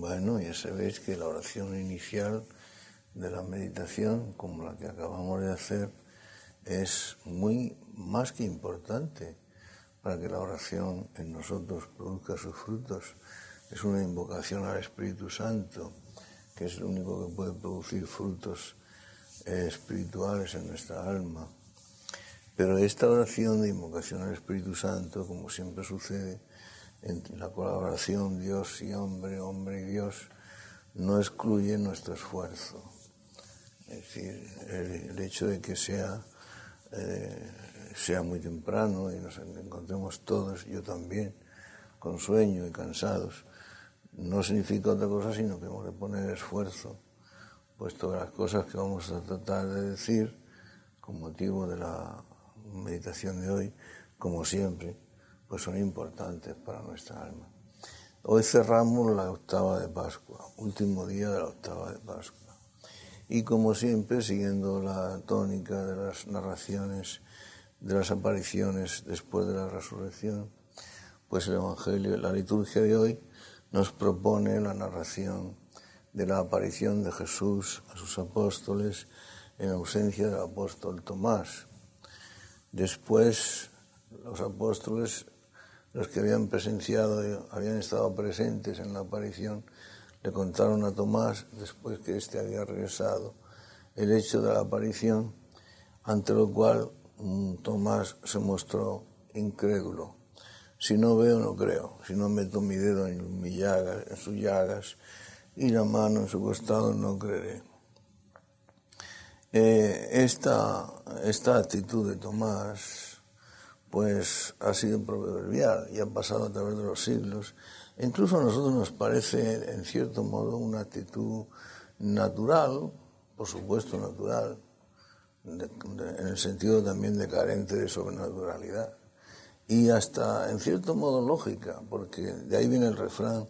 Bueno, ya sabéis que la oración inicial de la meditación, como la que acabamos de hacer, es muy más que importante para que la oración en nosotros produzca sus frutos. Es una invocación al Espíritu Santo, que es el único que puede producir frutos eh, espirituales en nuestra alma. Pero esta oración de invocación al Espíritu Santo, como siempre sucede, en la colaboración Dios y hombre, hombre y Dios, no excluye nuestro esfuerzo. Es decir, el, hecho de que sea, eh, sea muy temprano y nos encontremos todos, yo también, con sueño y cansados, no significa otra cosa sino que hemos de poner esfuerzo, puesto que las cosas que vamos a tratar de decir, con motivo de la meditación de hoy, como siempre, pues son importantes para nuestra alma. Hoy cerramos la octava de Pascua, último día de la octava de Pascua. Y como siempre, siguiendo la tónica de las narraciones de las apariciones después de la resurrección, pues el Evangelio, la liturgia de hoy, nos propone la narración de la aparición de Jesús a sus apóstoles en ausencia del apóstol Tomás. Después, los apóstoles los que habían presenciado, habían estado presentes en la aparición, le contaron a Tomás, después que éste había regresado, el hecho de la aparición, ante lo cual mm, Tomás se mostró incrédulo. Si no veo, no creo. Si no meto mi dedo en, mi llagas, en sus llagas y la mano en su costado, no creeré. Eh, esta, esta actitud de Tomás pues ha sido proverbial y ha pasado a través de los siglos. Incluso a nosotros nos parece, en cierto modo, una actitud natural, por supuesto natural, en el sentido también de carente de sobrenaturalidad, y hasta, en cierto modo, lógica, porque de ahí viene el refrán,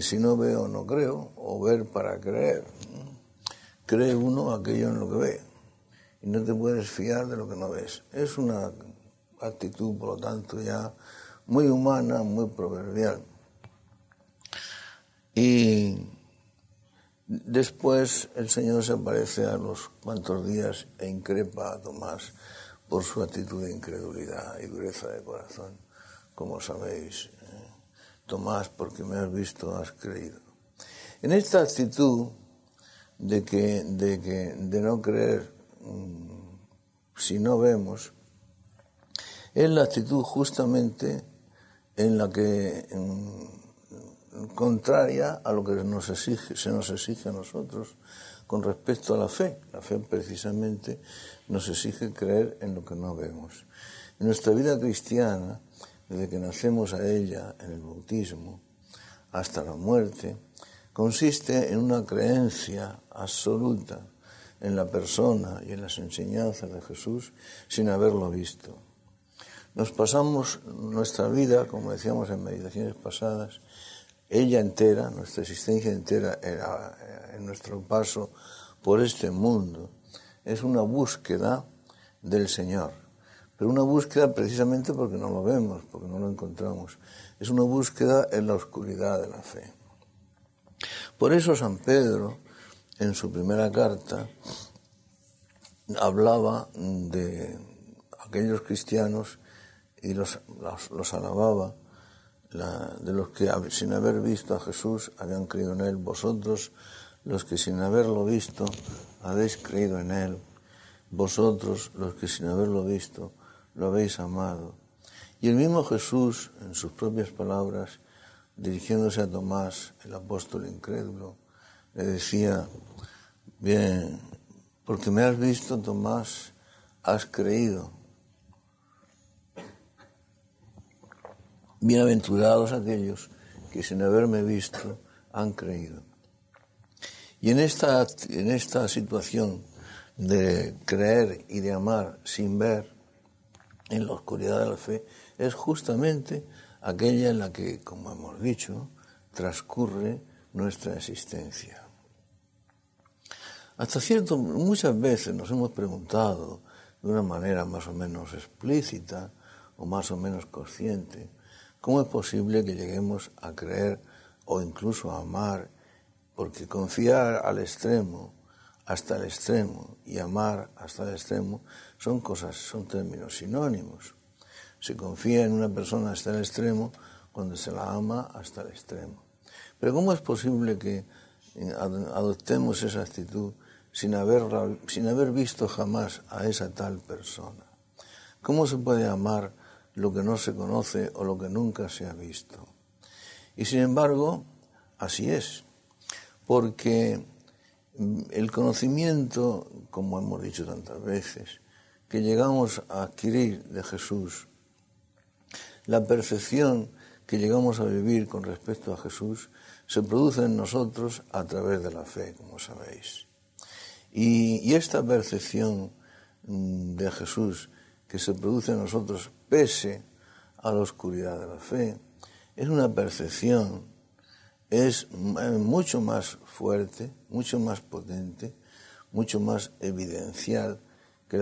si no veo, no creo, o ver para creer. Cree uno aquello en lo que ve, y no te puedes fiar de lo que no ves. Es una actitud, por lo tanto, ya muy humana, muy proverbial. Y después el Señor se aparece a los cuantos días e increpa a Tomás por su actitud de incredulidad y dureza de corazón, como sabéis. ¿eh? Tomás, porque me has visto, has creído. En esta actitud de que, de que, de no creer mm, si no vemos, es la actitud justamente en la que, contraria a lo que nos exige, se nos exige a nosotros con respecto a la fe. La fe precisamente nos exige creer en lo que no vemos. Nuestra vida cristiana, desde que nacemos a ella en el bautismo hasta la muerte, consiste en una creencia absoluta en la persona y en las enseñanzas de Jesús sin haberlo visto. Nos pasamos nuestra vida, como decíamos en meditaciones pasadas, ella entera, nuestra existencia entera en nuestro paso por este mundo, es una búsqueda del Señor. Pero una búsqueda precisamente porque no lo vemos, porque no lo encontramos. Es una búsqueda en la oscuridad de la fe. Por eso San Pedro, en su primera carta, hablaba de aquellos cristianos y los, los, alababa, de los que sin haber visto a Jesús habían creído en Él, vosotros los que sin haberlo visto habéis creído en Él, vosotros los que sin haberlo visto lo habéis amado. Y el mismo Jesús, en sus propias palabras, dirigiéndose a Tomás, el apóstol incrédulo, le decía, bien, porque me has visto, Tomás, has creído. Bienaventurados aquellos que sin haberme visto han creído. Y en esta, en esta situación de creer y de amar sin ver, en la oscuridad de la fe, es justamente aquella en la que, como hemos dicho, transcurre nuestra existencia. Hasta cierto, muchas veces nos hemos preguntado de una manera más o menos explícita o más o menos consciente, ¿Cómo es posible que lleguemos a creer o incluso amar, porque confiar al extremo, hasta el extremo, y amar hasta el extremo, son cosas, son términos sinónimos. Se confía en una persona hasta el extremo cuando se la ama hasta el extremo. Pero ¿cómo es posible que adoptemos esa actitud sin haber, sin haber visto jamás a esa tal persona? ¿Cómo se puede amar lo que no se conoce o lo que nunca se ha visto? Y sin embargo, así es, porque el conocimiento, como hemos dicho tantas veces, que llegamos a adquirir de Jesús, la percepción que llegamos a vivir con respecto a Jesús, se produce en nosotros a través de la fe, como sabéis. Y, esta percepción mm, de Jesús que se produce en nosotros pese a la oscuridad de la fe, es una percepción, es mucho más fuerte, mucho más potente, mucho más evidencial que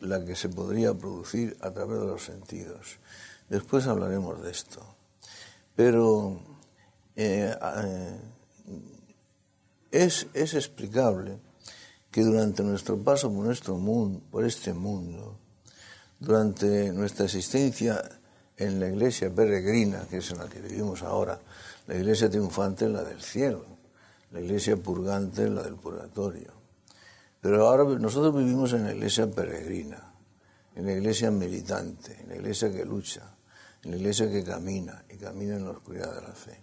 la, que se podría producir a través de los sentidos. Después hablaremos de esto. Pero eh, eh, es, es explicable que durante nuestro paso por, nuestro mundo, por este mundo, durante nuestra existencia en la iglesia peregrina, que es en la que vivimos ahora, la iglesia triunfante es la del cielo, la iglesia purgante es la del purgatorio. Pero ahora nosotros vivimos en la iglesia peregrina, en la iglesia militante, en la iglesia que lucha, en la iglesia que camina y camina en la oscuridad de la fe.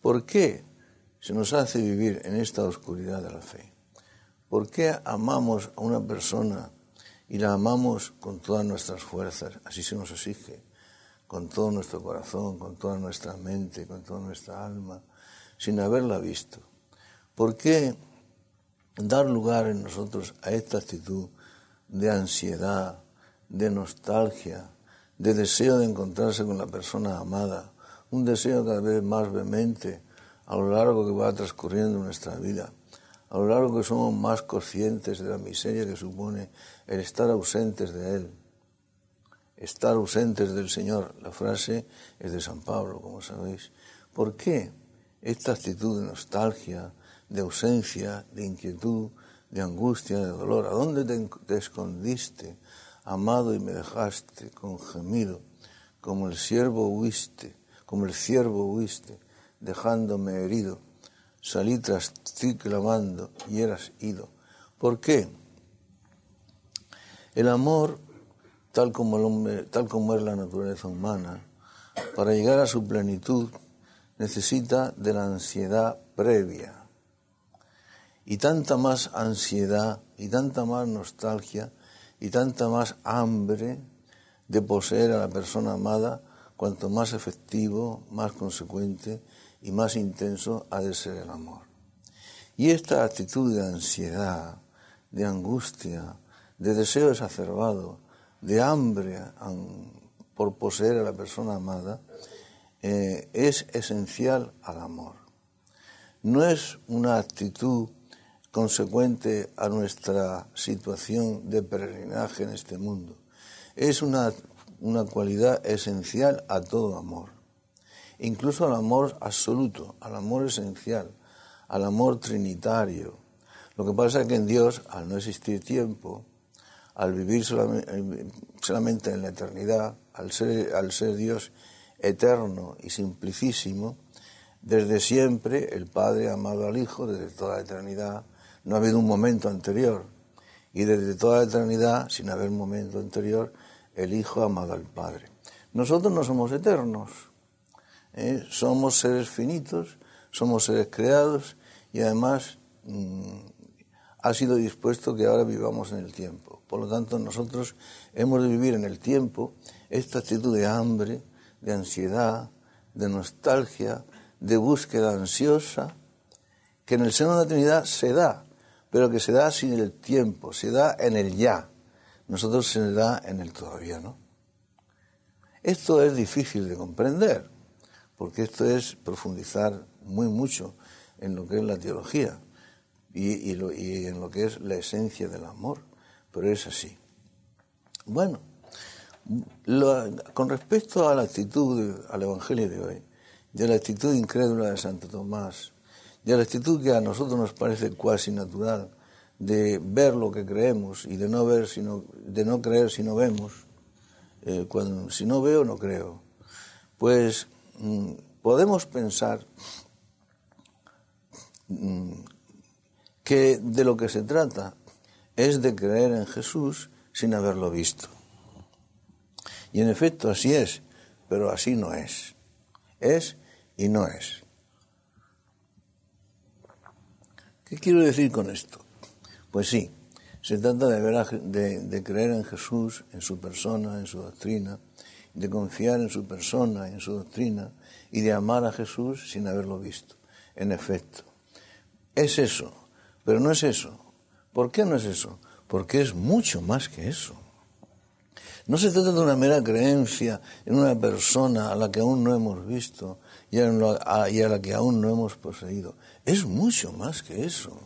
¿Por qué se nos hace vivir en esta oscuridad de la fe? ¿Por qué amamos a una persona y la amamos con todas nuestras fuerzas? Así se nos exige, con todo nuestro corazón, con toda nuestra mente, con toda nuestra alma, sin haberla visto. ¿Por qué dar lugar en nosotros a esta actitud de ansiedad, de nostalgia, de deseo de encontrarse con la persona amada, un deseo cada vez más vehemente a lo largo que va transcurriendo nuestra vida? A lo largo que somos más conscientes de la miseria que supone el estar ausentes de Él, estar ausentes del Señor. La frase es de San Pablo, como sabéis. ¿Por qué esta actitud de nostalgia, de ausencia, de inquietud, de angustia, de dolor? ¿A dónde te, escondiste, amado, y me dejaste con gemido, como el siervo huiste, como el ciervo huiste, dejándome herido? Salí tras ti clamando y eras ido. ¿Por qué? El amor, tal como, tal como es la naturaleza humana, para llegar a su plenitud necesita de la ansiedad previa. Y tanta más ansiedad y tanta más nostalgia y tanta más hambre de poseer a la persona amada, cuanto más efectivo, más consecuente y más intenso ha de ser el amor. Y esta actitud de ansiedad, de angustia, de deseo exacerbado, de hambre por poseer a la persona amada, eh, es esencial al amor. No es una actitud consecuente a nuestra situación de peregrinaje en este mundo. Es una, una cualidad esencial a todo amor incluso al amor absoluto, al amor esencial, al amor trinitario. Lo que pasa es que en Dios, al no existir tiempo, al vivir solamente en la eternidad, al ser, Dios eterno y simplicísimo, desde siempre el Padre ha amado al Hijo, desde toda la eternidad, no ha habido un momento anterior. Y desde toda la eternidad, sin haber momento anterior, el Hijo ha amado al Padre. Nosotros no somos eternos, ¿eh? somos seres finitos, somos seres creados y además mm, ha sido dispuesto que ahora vivamos en el tiempo. Por lo tanto, nosotros hemos de vivir en el tiempo esta actitud de hambre, de ansiedad, de nostalgia, de búsqueda ansiosa, que en el seno de la Trinidad se da, pero que se da sin el tiempo, se da en el ya. Nosotros se da en el todavía, ¿no? Esto es difícil de comprender, porque esto es profundizar muy mucho en lo que es la teología y, en lo que es la esencia del amor, pero es así. Bueno, con respecto a la actitud al Evangelio de hoy, de la actitud incrédula de Santo Tomás, de la actitud que a nosotros nos parece cuasi natural, de ver lo que creemos y de no ver sino, de no creer si no vemos, eh, cuando, si no veo no creo, pues podemos pensar mm, que de lo que se trata es de creer en Jesús sin haberlo visto. Y en efecto así es, pero así no es. Es y no es. ¿Qué quiero decir con esto? Pues sí, se trata de, de, creer en Jesús, en su persona, en su doctrina, de confiar en su persona, en su doctrina, y de amar a Jesús sin haberlo visto. En efecto, es eso, pero no es eso. ¿Por qué no es eso? Porque es mucho más que eso. No se trata de una mera creencia en una persona a la que aún no hemos visto y a, la que aún no hemos poseído. Es mucho más que eso.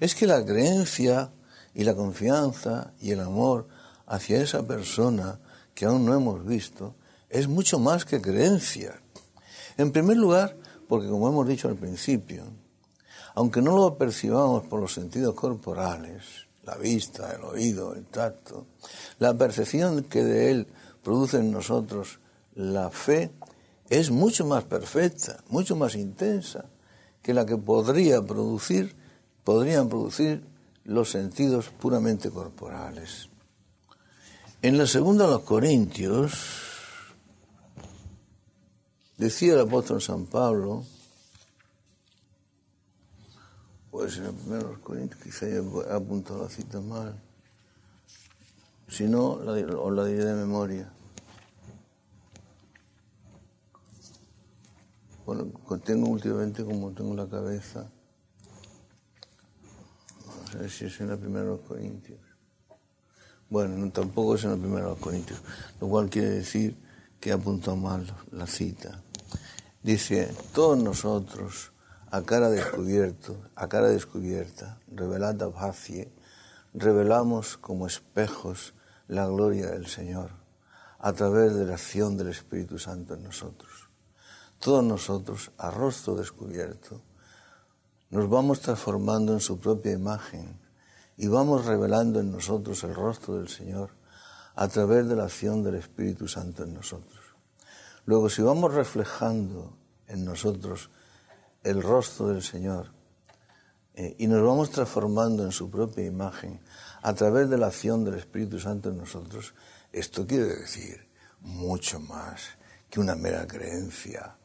Es que la creencia y la confianza y el amor hacia esa persona que aún no hemos visto es mucho más que creencia. En primer lugar, porque como hemos dicho al principio, aunque no lo percibamos por los sentidos corporales, la vista, el oído, el tacto, la percepción que de él produce en nosotros la fe es mucho más perfecta, mucho más intensa que la que podría producir, podrían producir los sentidos puramente corporales. En la segunda de los Corintios, decía el apóstol San Pablo, pues en el primero de los Corintios, quizá he apuntado la cita mal, si no, la, os la diré de memoria. Bueno, tengo últimamente como tengo la cabeza. No sé si es en la primera de los Corintios. Bueno, tampoco es en la Corintios, lo cual quiere decir que apuntado mal la cita. Dice, todos nosotros, a cara descubierto, a cara descubierta, revelada facie, revelamos como espejos la gloria del Señor a través de la acción del Espíritu Santo en nosotros todos nosotros, a rostro descubierto, nos vamos transformando en su propia imagen y vamos revelando en nosotros el rostro del Señor a través de la acción del Espíritu Santo en nosotros. Luego, si vamos reflejando en nosotros el rostro del Señor eh, y nos vamos transformando en su propia imagen a través de la acción del Espíritu Santo en nosotros, esto quiere decir mucho más que una mera creencia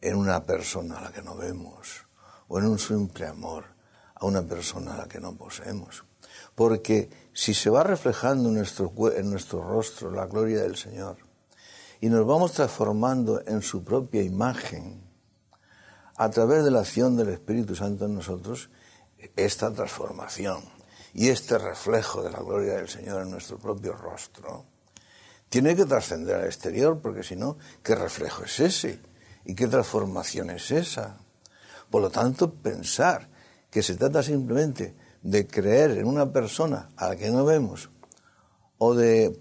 en una persona a la que no vemos o en un simple amor a una persona a la que no poseemos. Porque si se va reflejando en nuestro, en nuestro rostro la gloria del Señor y nos vamos transformando en su propia imagen a través de la acción del Espíritu Santo en nosotros, esta transformación y este reflejo de la gloria del Señor en nuestro propio rostro tiene que trascender al exterior, porque si no, ¿qué reflejo es ese? ¿Y qué transformación es esa? Por lo tanto, pensar que se trata simplemente de creer en una persona a la que no vemos o de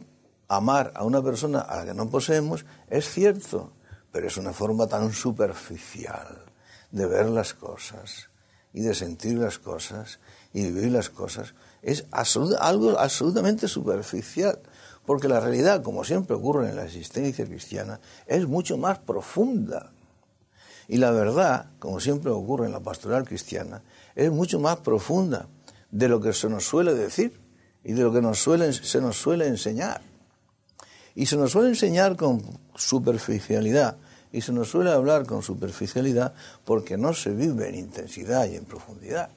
amar a una persona a la que no poseemos es cierto, pero es una forma tan superficial de ver las cosas y de sentir las cosas y vivir las cosas. Es algo absolutamente superficial, porque la realidad, como siempre ocurre en la existencia cristiana, es mucho más profunda y la verdad, como siempre ocurre en la pastoral cristiana, es mucho más profunda de lo que se nos suele decir y de lo que nos se nos suele enseñar. Y se nos suele enseñar con superficialidad y se nos suele hablar con superficialidad porque no se vive en intensidad y en profundidad.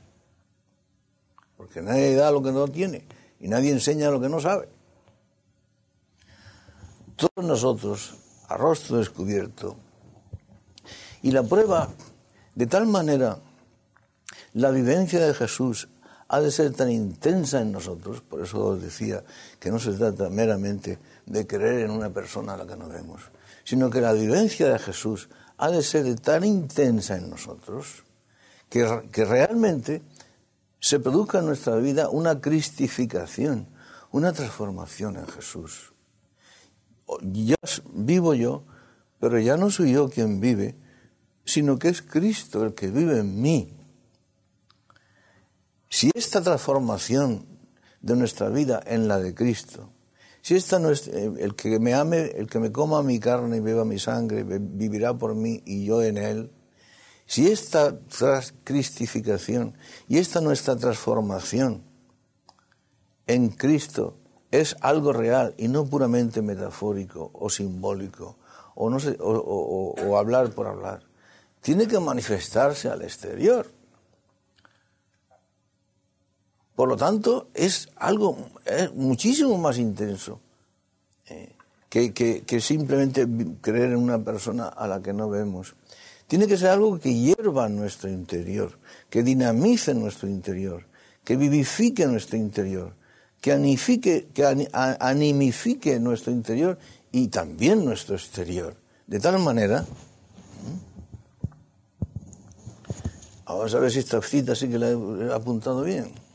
Porque nadie da lo que no tiene y nadie enseña lo que no sabe. Todos nosotros, a rostro descubierto, y la prueba, de tal manera, la vivencia de Jesús ha de ser tan intensa en nosotros, por eso os decía que no se trata meramente de creer en una persona a la que no vemos, sino que la vivencia de Jesús ha de ser tan intensa en nosotros que, que realmente se produzca en nuestra vida una cristificación, una transformación en Jesús. Ya vivo yo pero ya no soy yo quien vive, sino que es Cristo el que vive en mí. Si esta transformación de nuestra vida en la de Cristo, si esta no es, eh, el que me ame, el que me coma mi carne y beba mi sangre, vivirá por mí y yo en él, si esta cristificación y esta nuestra transformación en Cristo es algo real y no puramente metafórico o simbólico o, hablar por hablar, tiene que manifestarse al exterior. Por lo tanto, es algo muchísimo más intenso eh, que, simplemente creer en una persona a la que no vemos. Tiene que ser algo que hierva nuestro interior, que dinamice nuestro interior, que vivifique nuestro interior, que, anifique, que animifique nuestro interior y también nuestro exterior. De tal manera. Vamos a ver si esta cita sí que la he apuntado bien.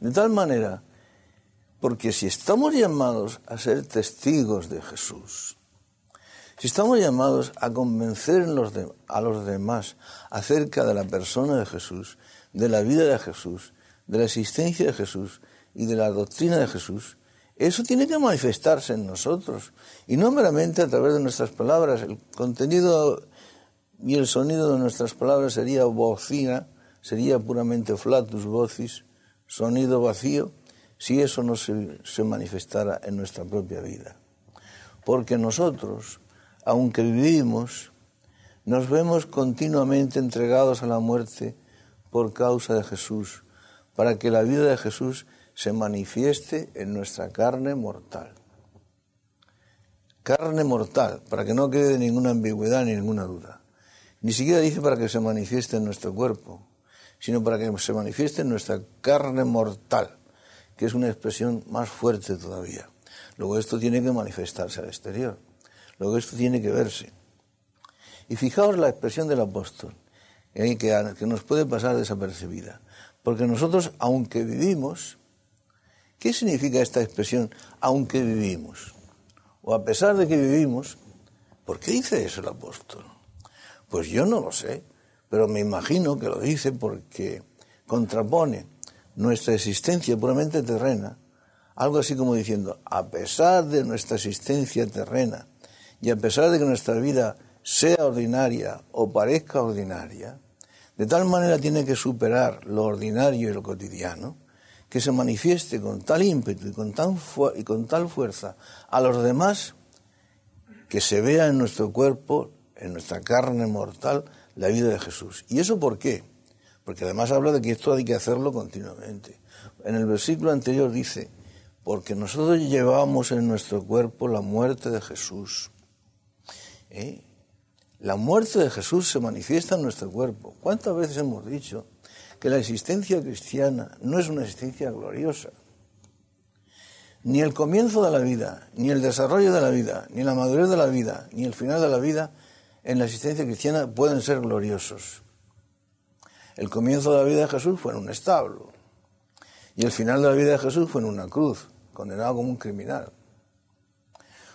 De tal manera, porque si estamos llamados a ser testigos de Jesús, si estamos llamados a convencer a los demás acerca de la persona de Jesús, de la vida de Jesús, de la existencia de Jesús y de la doctrina de Jesús, eso tiene que manifestarse en nosotros y no meramente a través de nuestras palabras. El contenido y el sonido de nuestras palabras sería bocina, sería puramente flatus vocis, sonido vacío, si eso no se, se manifestara en nuestra propia vida. Porque nosotros aunque vivimos, nos vemos continuamente entregados a la muerte por causa de Jesús, para que la vida de Jesús se manifieste en nuestra carne mortal. Carne mortal, para que no quede ninguna ambigüedad ni ninguna duda. Ni siquiera dice para que se manifieste en nuestro cuerpo, sino para que se manifieste en nuestra carne mortal, que es una expresión más fuerte todavía. Luego esto tiene que manifestarse al exterior. Luego esto tiene que verse. Y fijaos la expresión del apóstol, que, que nos puede pasar desapercibida. Porque nosotros, aunque vivimos, ¿qué significa esta expresión, aunque vivimos? O a pesar de que vivimos, ¿por qué dice eso el apóstol? Pues yo no lo sé, pero me imagino que lo dice porque contrapone nuestra existencia puramente terrena, algo así como diciendo, a pesar de nuestra existencia terrena, y a pesar de que nuestra vida sea ordinaria o parezca ordinaria, de tal manera tiene que superar lo ordinario y lo cotidiano, que se manifieste con tal ímpetu y con, y con tal fuerza a los demás, que se vea en nuestro cuerpo, en nuestra carne mortal, la vida de Jesús. ¿Y eso por qué? Porque además habla de que esto hay que hacerlo continuamente. En el versículo anterior dice, porque nosotros llevamos en nuestro cuerpo la muerte de Jesús ¿Eh? La muerte de Jesús se manifiesta en nuestro cuerpo. ¿Cuántas veces hemos dicho que la existencia cristiana no es una existencia gloriosa? Ni el comienzo de la vida, ni el desarrollo de la vida, ni la madurez de la vida, ni el final de la vida en la existencia cristiana pueden ser gloriosos. El comienzo de la vida de Jesús fue en un establo y el final de la vida de Jesús fue en una cruz, condenado como un criminal.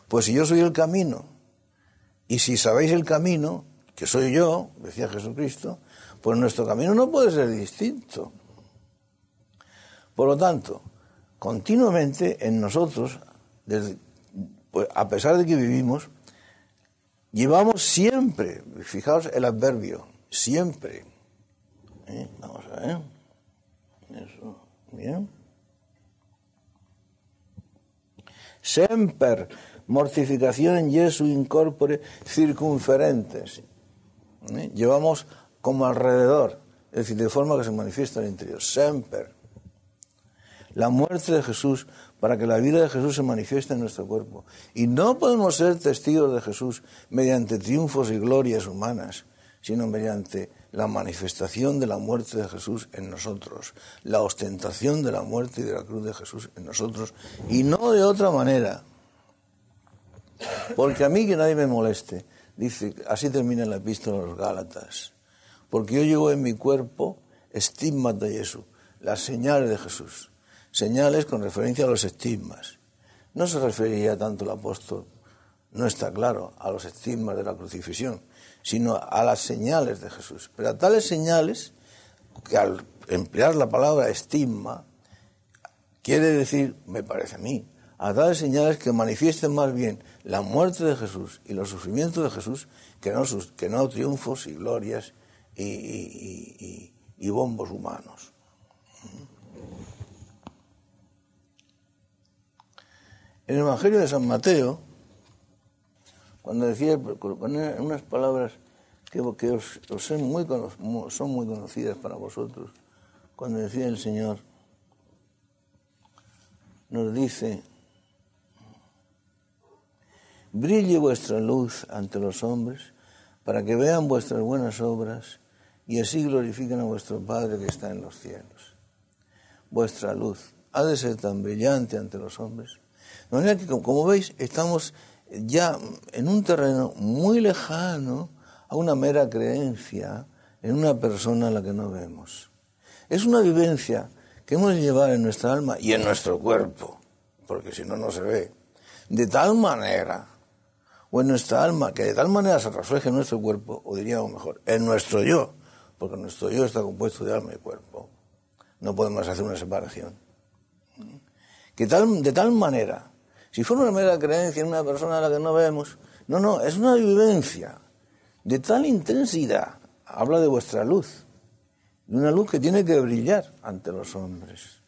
Pues si yo soy el camino, y si sabéis el camino, que soy yo, decía Jesucristo, pues nuestro camino no puede ser distinto. Por lo tanto, continuamente en nosotros, pues, a pesar de que vivimos, llevamos siempre, fijaos el adverbio, siempre. ¿Eh? Vamos a ver. Eso, bien. Semper mortificación Jesu incorpore circunferentes. ¿Eh? Llevamos como alrededor, es decir, de forma que se manifiesta en el interior. Semper. La muerte de Jesús para que la vida de Jesús se manifieste en nuestro cuerpo. Y no podemos ser testigos de Jesús mediante triunfos y glorias humanas, sino mediante la manifestación de la muerte de Jesús en nosotros, la ostentación de la muerte y de la cruz de Jesús en nosotros, y no de otra manera. Porque a mí que nadie me moleste. Dice, así termina la epístola a los Gálatas. Porque yo llevo en mi cuerpo estigmas de Jesús, las señales de Jesús. Señales con referencia a los estigmas. no se referiría tanto el apóstol, no está claro, a los estigmas de la crucifixión, sino a las señales de Jesús. Pero a tales señales, que al emplear la palabra estigma, quiere decir, me parece a mí, a tales señales que manifiesten más bien la muerte de Jesús y los sufrimientos de Jesús que no, sus, que no triunfos y glorias y bombos humanos. En el Evangelio de San Mateo, cuando decía unas palabras que, os, son, muy, son muy conocidas para vosotros, cuando decía el Señor, nos dice, brille vuestra luz ante los hombres para que vean vuestras buenas obras y así glorifiquen a vuestro Padre que está en los cielos. Vuestra luz ha de ser tan brillante ante los hombres. De manera que, como veis, estamos ya en un terreno muy lejano a una mera creencia en una persona a la que no vemos. Es una vivencia que hemos de llevar en nuestra alma y en nuestro cuerpo, porque si no, no se ve, de tal manera, o en nuestra alma, que de tal manera se refleje en nuestro cuerpo, o diríamos mejor, en nuestro yo, porque nuestro yo está compuesto de alma y cuerpo. No podemos hacer una separación. Que tal, de tal manera si fuera una mera creencia en una persona a la que no vemos, no, no, es una vivencia de tal intensidad. Habla de vuestra luz, de una luz que tiene que brillar ante los hombres,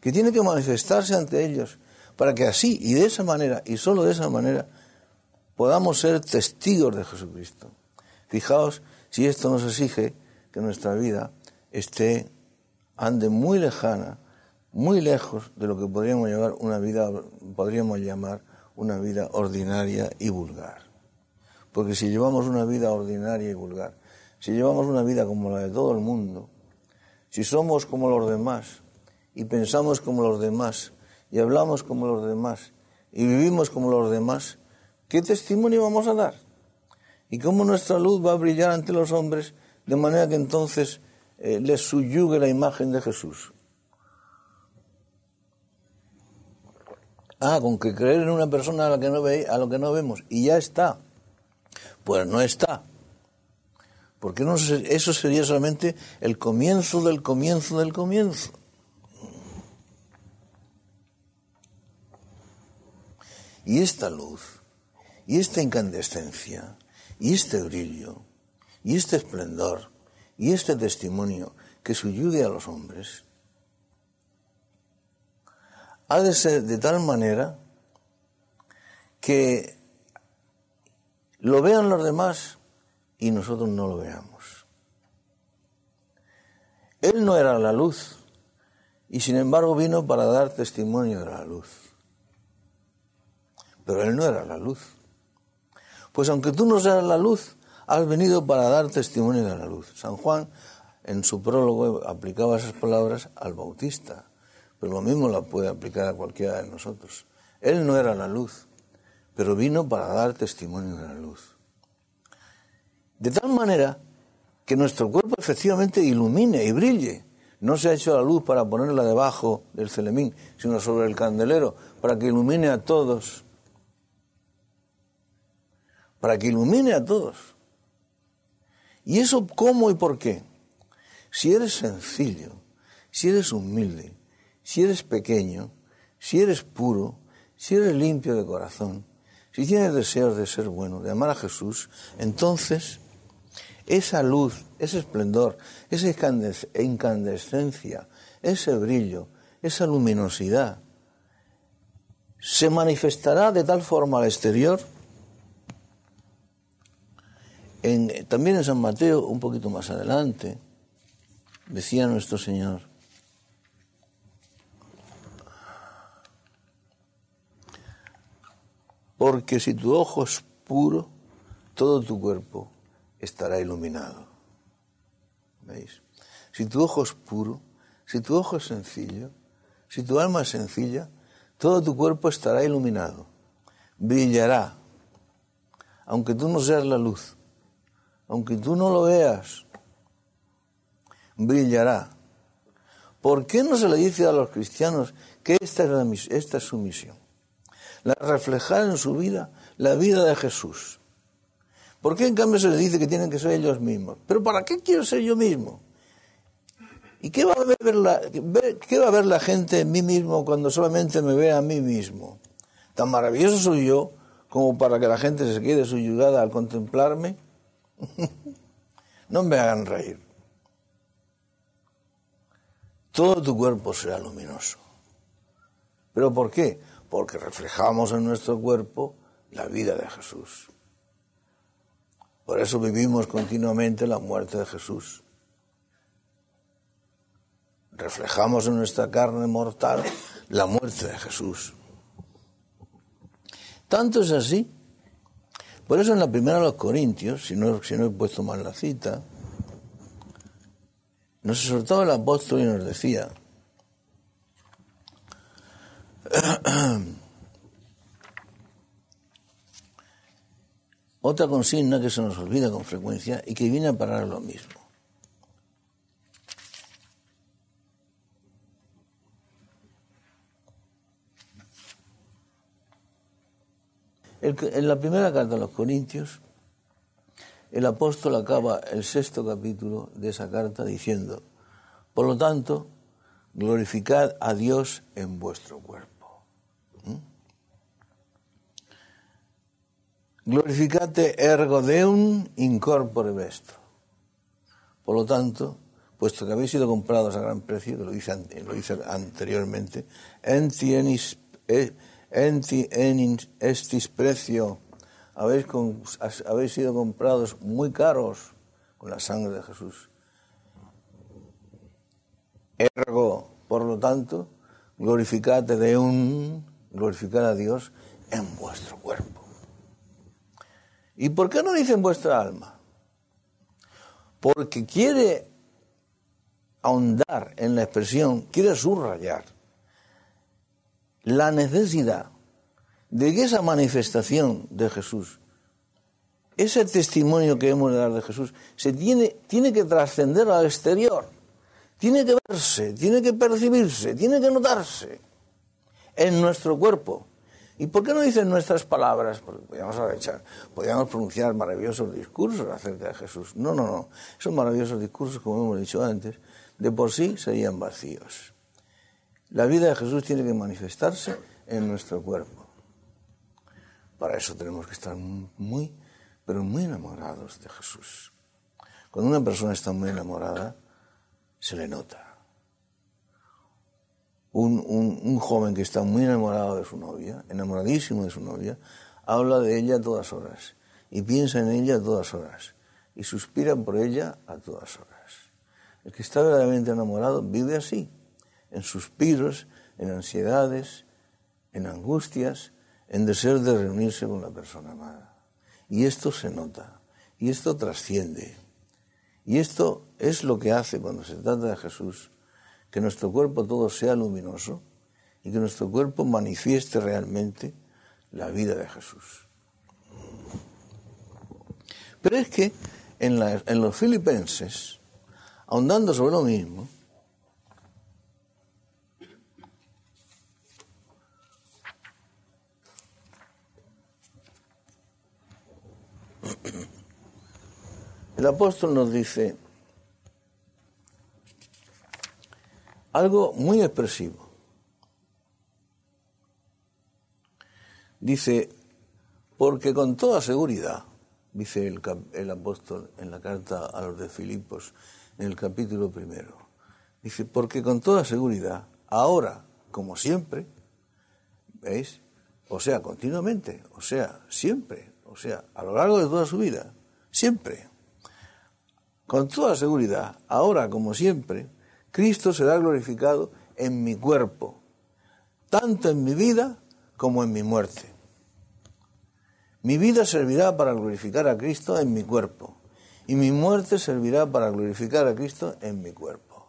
que tiene que manifestarse ante ellos, para que así y de esa manera, y solo de esa manera, podamos ser testigos de Jesucristo. Fijaos si esto nos exige que nuestra vida esté, ande muy lejana muy lejos de lo que podríamos llamar una vida, podríamos llamar una vida ordinaria y vulgar. Porque si llevamos una vida ordinaria y vulgar, si llevamos una vida como la de todo el mundo, si somos como los demás y pensamos como los demás y hablamos como los demás y vivimos como los demás, ¿qué testimonio vamos a dar? ¿Y cómo nuestra luz va a brillar ante los hombres de manera que entonces eh, les subyugue la imagen de Jesús? Ah, con que creer en una persona a la que no, ve, a lo que no vemos y ya está. Pues no está. Porque eso sería solamente el comienzo del comienzo del comienzo. Y esta luz, y esta incandescencia, y este brillo, y este esplendor, y este testimonio que suyugue a los hombres, ha de ser de tal manera que lo vean los demás y nosotros no lo veamos. Él no era la luz y sin embargo vino para dar testimonio de la luz. Pero Él no era la luz. Pues aunque tú no seas la luz, has venido para dar testimonio de la luz. San Juan en su prólogo aplicaba esas palabras al Bautista pero lo mismo la puede aplicar a cualquiera de nosotros. Él no era la luz, pero vino para dar testimonio de la luz. De tal manera que nuestro cuerpo efectivamente ilumine y brille. No se ha hecho la luz para ponerla debajo del celemín, sino sobre el candelero, para que ilumine a todos. Para que ilumine a todos. ¿Y eso cómo y por qué? Si eres sencillo, si eres humilde, si eres pequeño, si eres puro, si eres limpio de corazón, si tienes deseos de ser bueno, de amar a Jesús, entonces esa luz, ese esplendor, esa incandescencia, ese brillo, esa luminosidad, se manifestará de tal forma al exterior. también en San Mateo, un poquito más adelante, decía nuestro Señor, porque si tu ojo es puro, todo tu cuerpo estará iluminado. ¿Veis? Si tu ojo es puro, si tu ojo es sencillo, si tu alma es sencilla, todo tu cuerpo estará iluminado, brillará, aunque tú no seas la luz, aunque tú no lo veas, brillará. ¿Por qué no se le dice a los cristianos que esta es, esta es su misión? La reflejar en su vida la vida de Jesús. ¿Por qué en cambio se les dice que tienen que ser ellos mismos? ¿Pero para qué quiero ser yo mismo? ¿Y qué va, a ver la, gente en mí mismo cuando solamente me ve a mí mismo? Tan maravilloso soy yo como para que la gente se quede subyugada al contemplarme. no me hagan reír. Todo tu cuerpo será luminoso. ¿Pero por qué? Porque reflejamos en nuestro cuerpo la vida de Jesús. Por eso vivimos continuamente la muerte de Jesús. Reflejamos en nuestra carne mortal la muerte de Jesús. Tanto es así. Por eso en la primera de los Corintios, si no, he puesto mal la cita, nos exhortaba el apóstol y nos decía, Otra consigna que se nos olvida con frecuencia y que viene a parar lo mismo. en la primera carta a los Corintios, el apóstol acaba el sexto capítulo de esa carta diciendo, por lo tanto, glorificad a Dios en vuestro cuerpo. Glorificate ergo deum incorpore vestro. Por lo tanto, puesto que habéis sido comprados a gran precio, lo hice, anteriormente, enti enis, eh, enis estis precio, habéis, habéis sido comprados muy caros con la sangre de Jesús. Ergo, por lo tanto, glorificate deum, glorificad a Dios en vuestro cuerpo. ¿Y por qué no dice en vuestra alma? Porque quiere ahondar en la expresión, quiere subrayar la necesidad de que esa manifestación de Jesús, ese testimonio que hemos de dar de Jesús, se tiene, tiene que trascender al exterior, tiene que verse, tiene que percibirse, tiene que notarse en nuestro cuerpo. ¿Y por qué no dicen nuestras palabras? Porque podríamos aprovechar, podríamos pronunciar maravillosos discursos acerca de Jesús. No, no, no. Esos maravillosos discursos, como hemos dicho antes, de por sí serían vacíos. La vida de Jesús tiene que manifestarse en nuestro cuerpo. Para eso tenemos que estar muy, pero muy enamorados de Jesús. Cuando una persona está muy enamorada, se le nota un, joven que está muy enamorado de su novia, enamoradísimo de su novia, habla de ella a todas horas y piensa en ella a todas horas y suspira por ella a todas horas. El que está verdaderamente enamorado vive así, en suspiros, en ansiedades, en angustias, en deseo de reunirse con la persona amada. Y esto se nota, y esto trasciende. Y esto es lo que hace cuando se trata de Jesús que nuestro cuerpo todo sea luminoso y que nuestro cuerpo manifieste realmente la vida de Jesús. Pero es que en, los filipenses, ahondando sobre lo mismo, el apóstol nos dice, algo muy expresivo. Dice, porque con toda seguridad, dice el, apóstol en la carta a los de Filipos, en el capítulo primero, dice, porque con toda seguridad, ahora, como siempre, ¿veis? O sea, continuamente, o sea, siempre, o sea, a lo largo de toda su vida, siempre, con toda seguridad, ahora como siempre, Cristo será glorificado en mi cuerpo, tanto en mi vida como en mi muerte. Mi vida servirá para glorificar a Cristo en mi cuerpo y mi muerte servirá para glorificar a Cristo en mi cuerpo.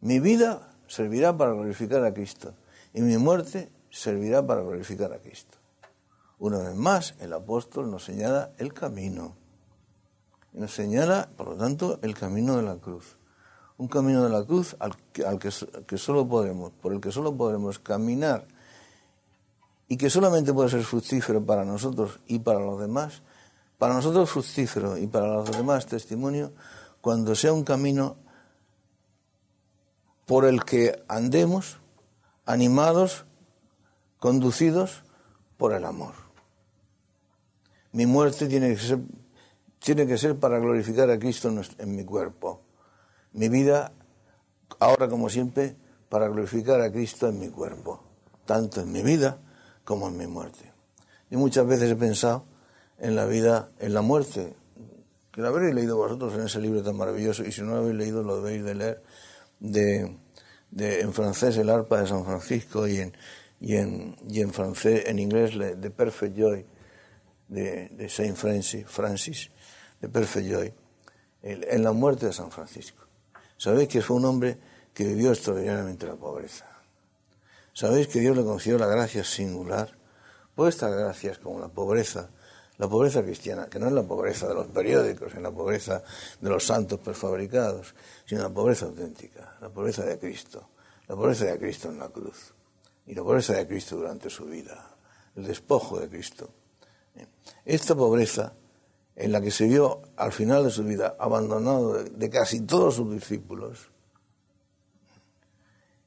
Mi vida servirá para glorificar a Cristo y mi muerte servirá para glorificar a Cristo. Una vez más, el apóstol nos señala el camino nos señala, por lo tanto, el camino de la cruz. Un camino de la cruz al, que, solo podemos, por el que solo podremos caminar y que solamente puede ser fructífero para nosotros y para los demás, para nosotros fructífero y para los demás testimonio, cuando sea un camino por el que andemos animados, conducidos por el amor. Mi muerte tiene que ser, tiene que ser para glorificar a Cristo en mi cuerpo. Mi vida, ahora como siempre, para glorificar a Cristo en mi cuerpo, tanto en mi vida como en mi muerte. Y muchas veces he pensado en la vida, en la muerte, que lo habréis leído vosotros en ese libro tan maravilloso, y si no lo habéis leído lo debéis de leer, de, en francés El arpa de San Francisco y en, y en, y en francés, en inglés The Perfect Joy de, Saint Francis, The Perfect Joy, en la muerte de San Francisco. Sabéis que fue un hombre que vivió extraordinariamente la pobreza. Sabéis que Dios le concedió la gracia singular, pues estas gracias como la pobreza, la pobreza cristiana, que no es la pobreza de los periódicos, en la pobreza de los santos prefabricados, sino la pobreza auténtica, la pobreza de Cristo, la pobreza de Cristo en la cruz y la pobreza de Cristo durante su vida, el despojo de Cristo. Esta pobreza en la que se vio al final de su vida abandonado de, casi todos sus discípulos,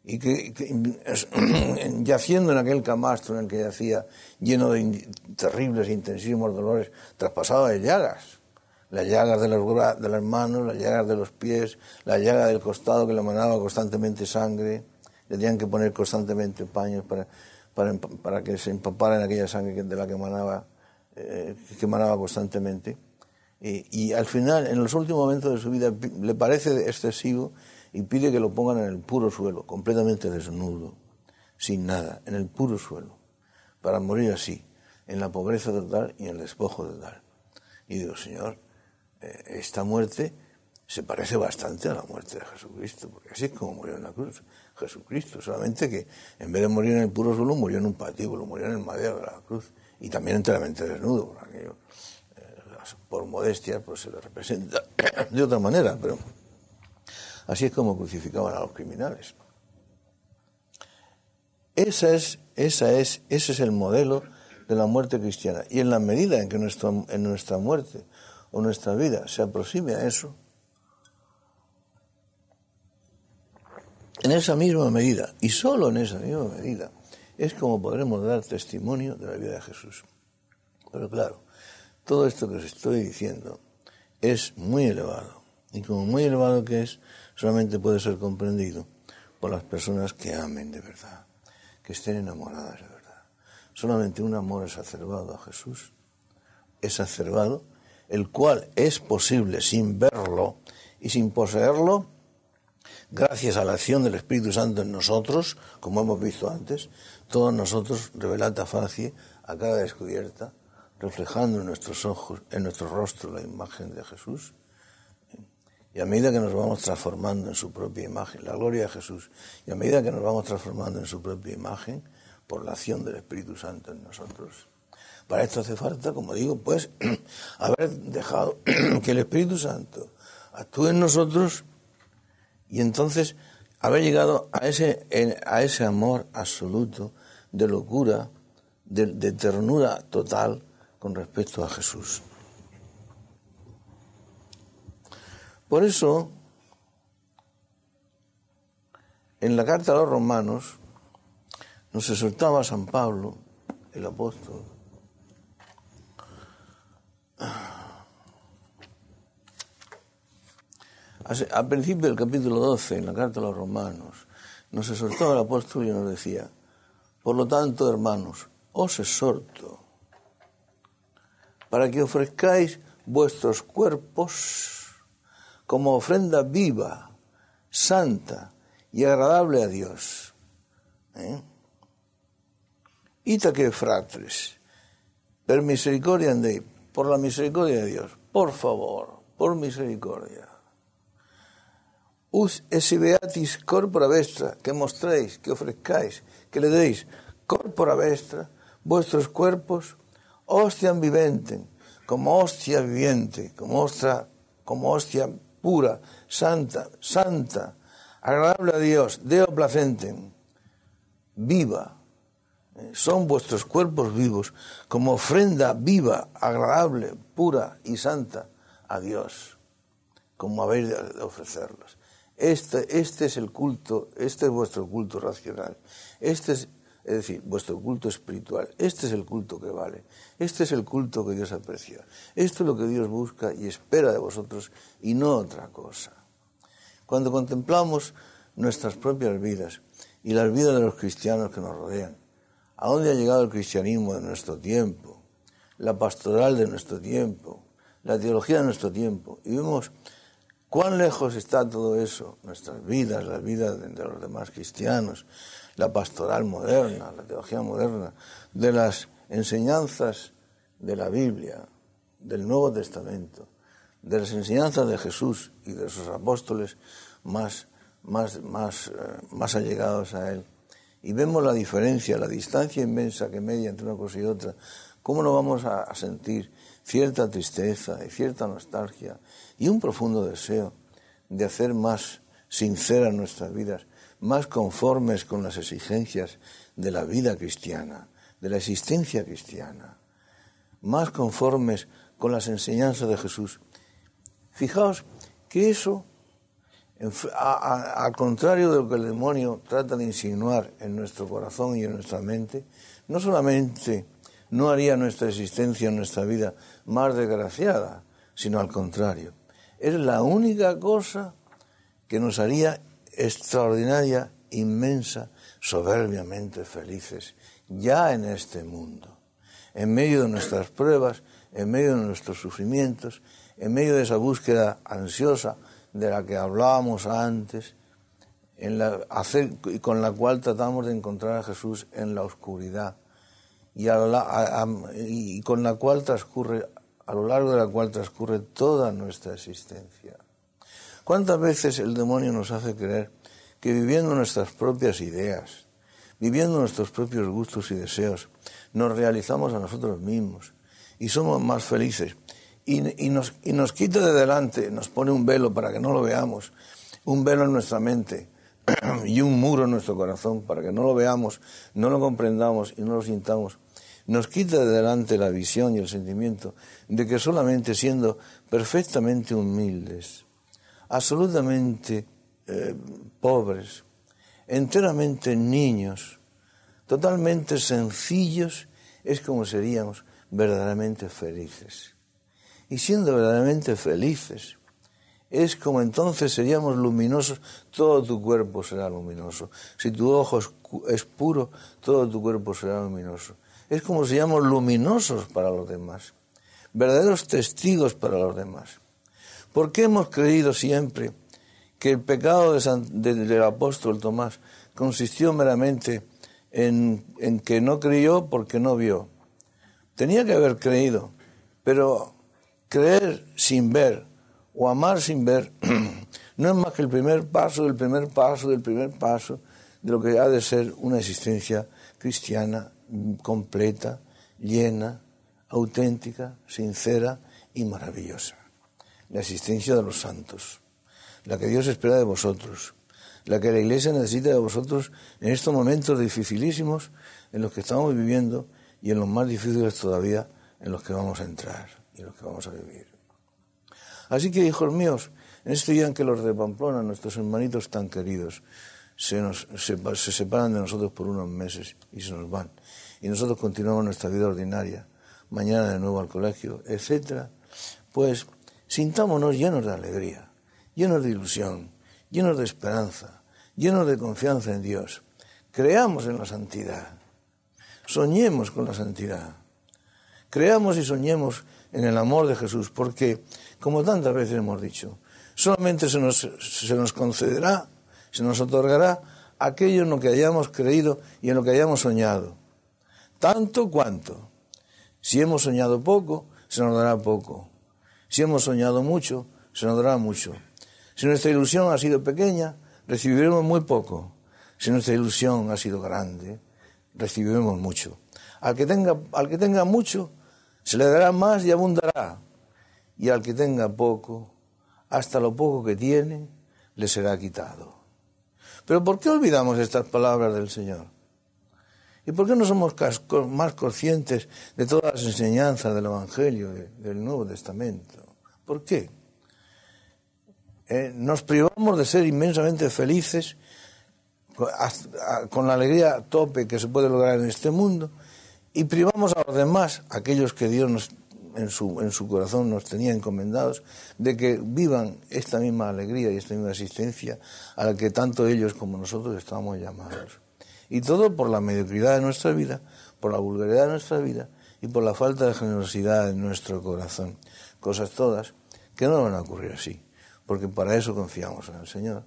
y que, yaciendo en aquel camastro en el que yacía, lleno de terribles e intensísimos dolores, traspasado de llagas, las llagas de, las manos, las llagas de los pies, la llaga del costado que le emanaba constantemente sangre, le tenían que poner constantemente paños para, para, para que se empapara en aquella sangre de la que emanaba eh, que emanaba constantemente. Y, al final, en los últimos momentos de su vida, le parece excesivo y pide que lo pongan en el puro suelo, completamente desnudo, sin nada, en el puro suelo, para morir así, en la pobreza total y en el despojo total. Y digo, Señor, eh, esta muerte se parece bastante a la muerte de Jesucristo, porque así es como murió en la cruz Jesucristo, solamente que en vez de morir en el puro suelo, murió en un patíbulo, murió en el madero de la cruz y también enteramente desnudo, por aquello, eh, por modestia, pues se le representa de otra manera, pero así es como crucificaban a los criminales. Esa es, esa es, ese es el modelo de la muerte cristiana. Y en la medida en que nuestra, en nuestra muerte o nuestra vida se aproxime a eso, en esa misma medida, y solo en esa misma medida, es como podremos dar testimonio de la vida de Jesús. Pero claro, todo esto que os estoy diciendo es muy elevado. Y como muy elevado que es, solamente puede ser comprendido por las personas que amen de verdad, que estén enamoradas de verdad. Solamente un amor exacerbado a Jesús, exacerbado, el cual es posible sin verlo y sin poseerlo, gracias a la acción del Espíritu Santo en nosotros, como hemos visto antes, todos nosotros revelata facie a cara descubierta, reflejando en nuestros ojos, en nuestro rostro la imagen de Jesús. Y a medida que nos vamos transformando en su propia imagen, la gloria de Jesús, y a medida que nos vamos transformando en su propia imagen, por la acción del Espíritu Santo en nosotros. Para esto hace falta, como digo, pues haber dejado que el Espíritu Santo actúe en nosotros y entonces haber llegado a ese, a ese amor absoluto de locura, de, ternura total con respecto a Jesús. Por eso, en la carta a los romanos, nos exhortaba San Pablo, el apóstol, Al principio del capítulo 12, en la carta a los romanos, nos exhortaba el apóstol y nos decía, por lo tanto, hermanos, os exhorto para que ofrezcáis vuestros cuerpos como ofrenda viva, santa y agradable a Dios. ¿Eh? Ita fratres, per misericordia de, por la misericordia de Dios, por favor, por misericordia us esibeatis corpora vestra, que mostréis, que ofrezcáis, que le deis corpora vestra, vuestros cuerpos, hostian viventen, como hostia viviente, como hostia, como hostia pura, santa, santa, agradable a Dios, deo placenten, viva, eh, son vuestros cuerpos vivos como ofrenda viva, agradable, pura y santa a Dios, como habéis de ofrecerlos. Este, este es el culto, este es vuestro culto racional. Este es, es decir, vuestro culto espiritual. Este es el culto que vale. Este es el culto que Dios aprecia. Esto es lo que Dios busca y espera de vosotros y no otra cosa. Cuando contemplamos nuestras propias vidas y las vidas de los cristianos que nos rodean, a dónde ha llegado el cristianismo de nuestro tiempo, la pastoral de nuestro tiempo, la teología de nuestro tiempo, y vemos cuán lejos está todo eso, nuestras vidas, las vidas de los demás cristianos, la pastoral moderna, la teología moderna, de las enseñanzas de la Biblia, del Nuevo Testamento, de las enseñanzas de Jesús y de sus apóstoles más, más, eh, más allegados a Él. Y vemos la diferencia, la distancia inmensa que media entre una cosa y otra. ¿Cómo no vamos a, sentir cierta tristeza y cierta nostalgia y un profundo deseo de hacer más sinceras nuestras vidas, más conformes con las exigencias de la vida cristiana, de la existencia cristiana, más conformes con las enseñanzas de Jesús. Fijaos que eso, al contrario de lo que el demonio trata de insinuar en nuestro corazón y en nuestra mente, no solamente no haría nuestra existencia, nuestra vida más desgraciada, sino al contrario. Es la única cosa que nos haría extraordinaria, inmensa, soberbiamente felices, ya en este mundo en medio de nuestras pruebas, en medio de nuestros sufrimientos, en medio de esa búsqueda ansiosa de la que hablábamos antes, con la cual tratamos de encontrar a Jesús en la oscuridad y, con la cual transcurre, a lo largo de la cual transcurre toda nuestra existencia. ¿Cuántas veces el demonio nos hace creer que viviendo nuestras propias ideas, viviendo nuestros propios gustos y deseos, nos realizamos a nosotros mismos y somos más felices. Y, nos, y nos quita de delante, nos pone un velo para que no lo veamos, un velo en nuestra mente y un muro en nuestro corazón para que no lo veamos, no lo comprendamos y no lo sintamos. Nos quita de delante la visión y el sentimiento de que solamente siendo perfectamente humildes, absolutamente eh, pobres, enteramente niños, totalmente sencillos, es como seríamos verdaderamente felices. Y siendo verdaderamente felices, es como entonces seríamos luminosos, todo tu cuerpo será luminoso. Si tu ojo es puro, todo tu cuerpo será luminoso. Es como seríamos luminosos para los demás, verdaderos testigos para los demás. ¿Por qué hemos creído siempre que el pecado del apóstol Tomás consistió meramente en, que no creyó porque no vio. Tenía que haber creído, pero creer sin ver o amar sin ver no es más que el primer paso del primer paso del primer paso de lo que ha de ser una existencia cristiana completa, llena, auténtica, sincera y maravillosa. La existencia de los santos, la que Dios espera de vosotros, la que la Iglesia necesita de vosotros en estos momentos dificilísimos en los que estamos viviendo y en los más difíciles todavía en los que vamos a entrar y en los que vamos a vivir. Así que, hijos míos, en este día en que los de Pamplona, nuestros hermanitos tan queridos, se, nos, se, se separan de nosotros por unos meses y se nos van, y nosotros continuamos nuestra vida ordinaria, mañana de nuevo al colegio, etcétera, pues sintámonos llenos de alegría, llenos de ilusión, llenos de esperanza, llenos de confianza en Dios. Creamos en la santidad. Soñemos con la santidad. Creamos y soñemos en el amor de Jesús, porque, como tantas veces hemos dicho, solamente se nos, se nos concederá, se nos otorgará aquello en lo que hayamos creído y en lo que hayamos soñado. Tanto cuanto. Si hemos soñado poco, se nos dará poco. Si hemos soñado mucho, se nos dará mucho. Si nuestra ilusión ha sido pequeña, recibiremos muy poco. Si nuestra ilusión ha sido grande, recibiremos mucho. Al que tenga, al que tenga mucho, se le dará más y abundará. Y al que tenga poco, hasta lo poco que tiene, le será quitado. Pero ¿por qué olvidamos estas palabras del Señor? ¿Y por qué no somos más conscientes de todas las enseñanzas del Evangelio, del Nuevo Testamento? ¿Por qué? Eh, nos privamos de ser inmensamente felices con la alegría tope que se puede lograr en este mundo y privamos a los demás, aquellos que Dios nos, en, su, en su corazón nos tenía encomendados, de que vivan esta misma alegría y esta misma existencia a la que tanto ellos como nosotros estamos llamados. Y todo por la mediocridad de nuestra vida, por la vulgaridad de nuestra vida y por la falta de generosidad en nuestro corazón. Cosas todas que no van a ocurrir así, porque para eso confiamos en el Señor,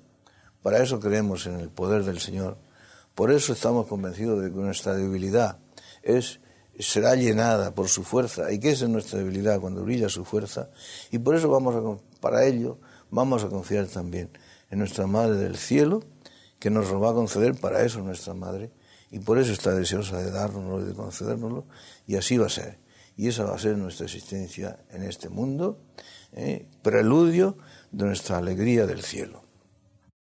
para eso creemos en el poder del Señor, por eso estamos convencidos de que nuestra debilidad es será llenada por su fuerza y que es nuestra debilidad cuando brilla su fuerza. Y por eso vamos a, para ello vamos a confiar también en nuestra Madre del Cielo que nos lo va a conceder para eso nuestra Madre y por eso está deseosa de dárnoslo y de concedérnoslo y así va a ser. Y esa va a ser nuestra existencia en este mundo ¿eh? preludio de nuestra alegría del cielo